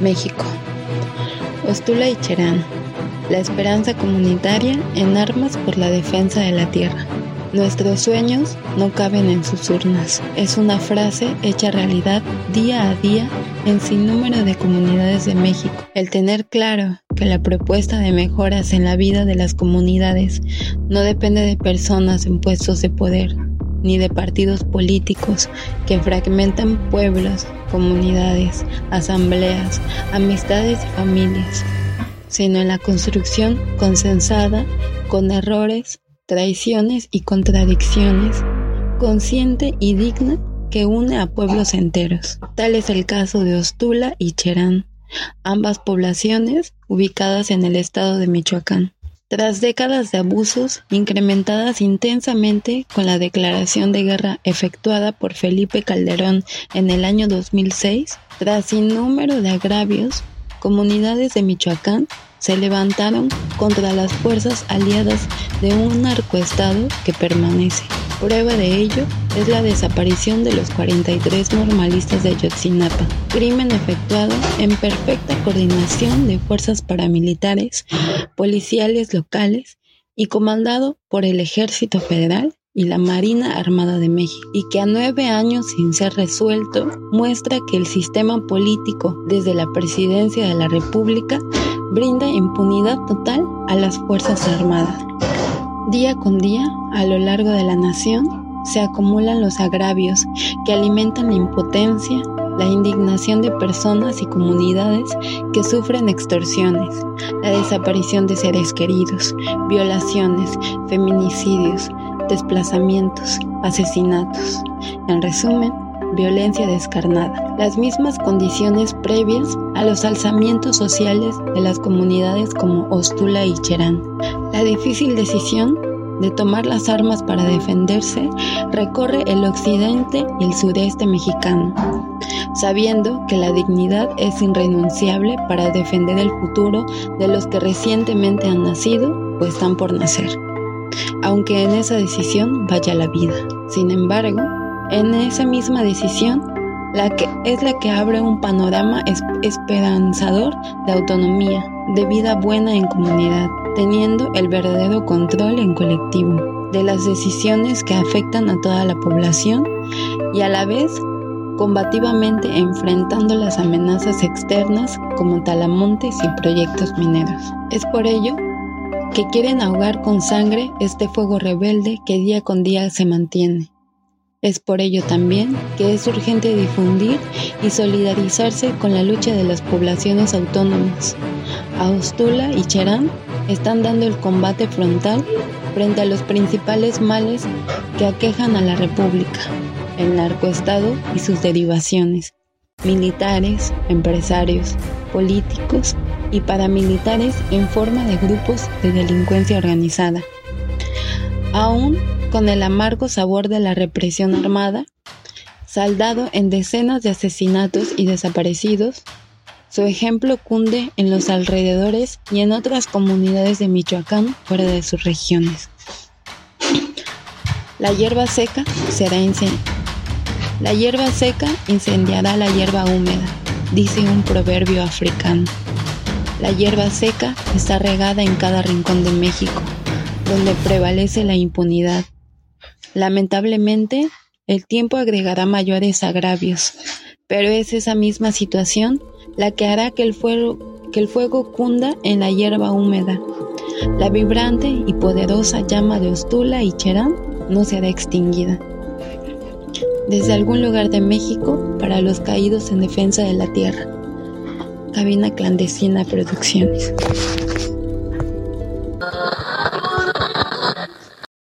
México. Ostula y Cherán. La esperanza comunitaria en armas por la defensa de la tierra. Nuestros sueños no caben en sus urnas. Es una frase hecha realidad día a día en sin número de comunidades de México. El tener claro que la propuesta de mejoras en la vida de las comunidades no depende de personas en puestos de poder, ni de partidos políticos que fragmentan pueblos, comunidades, asambleas, amistades y familias, sino en la construcción consensada con errores traiciones y contradicciones, consciente y digna que une a pueblos enteros. Tal es el caso de Ostula y Cherán, ambas poblaciones ubicadas en el estado de Michoacán. Tras décadas de abusos, incrementadas intensamente con la declaración de guerra efectuada por Felipe Calderón en el año 2006, tras sin número de agravios, comunidades de Michoacán se levantaron contra las fuerzas aliadas de un narcoestado que permanece. Prueba de ello es la desaparición de los 43 normalistas de Ayotzinapa, crimen efectuado en perfecta coordinación de fuerzas paramilitares, policiales locales y comandado por el Ejército Federal y la Marina Armada de México, y que a nueve años sin ser resuelto muestra que el sistema político desde la presidencia de la República brinda impunidad total a las Fuerzas Armadas. Día con día, a lo largo de la nación, se acumulan los agravios que alimentan la impotencia, la indignación de personas y comunidades que sufren extorsiones, la desaparición de seres queridos, violaciones, feminicidios, desplazamientos, asesinatos. En resumen, violencia descarnada, las mismas condiciones previas a los alzamientos sociales de las comunidades como Ostula y Cherán. La difícil decisión de tomar las armas para defenderse recorre el occidente y el sureste mexicano, sabiendo que la dignidad es irrenunciable para defender el futuro de los que recientemente han nacido o están por nacer aunque en esa decisión vaya la vida. Sin embargo, en esa misma decisión, la que es la que abre un panorama esperanzador de autonomía, de vida buena en comunidad, teniendo el verdadero control en colectivo de las decisiones que afectan a toda la población y a la vez combativamente enfrentando las amenazas externas como talamontes y proyectos mineros. Es por ello que quieren ahogar con sangre este fuego rebelde que día con día se mantiene. Es por ello también que es urgente difundir y solidarizarse con la lucha de las poblaciones autónomas. Austula y Cherán están dando el combate frontal frente a los principales males que aquejan a la República, el narcoestado y sus derivaciones, militares, empresarios, políticos y paramilitares en forma de grupos de delincuencia organizada. Aún con el amargo sabor de la represión armada, saldado en decenas de asesinatos y desaparecidos, su ejemplo cunde en los alrededores y en otras comunidades de Michoacán fuera de sus regiones. La hierba seca será La hierba seca incendiará la hierba húmeda, dice un proverbio africano. La hierba seca está regada en cada rincón de México, donde prevalece la impunidad. Lamentablemente, el tiempo agregará mayores agravios, pero es esa misma situación la que hará que el fuego, que el fuego cunda en la hierba húmeda. La vibrante y poderosa llama de Ostula y Cherán no será extinguida. Desde algún lugar de México para los caídos en defensa de la tierra. Cabina Clandestina Producciones.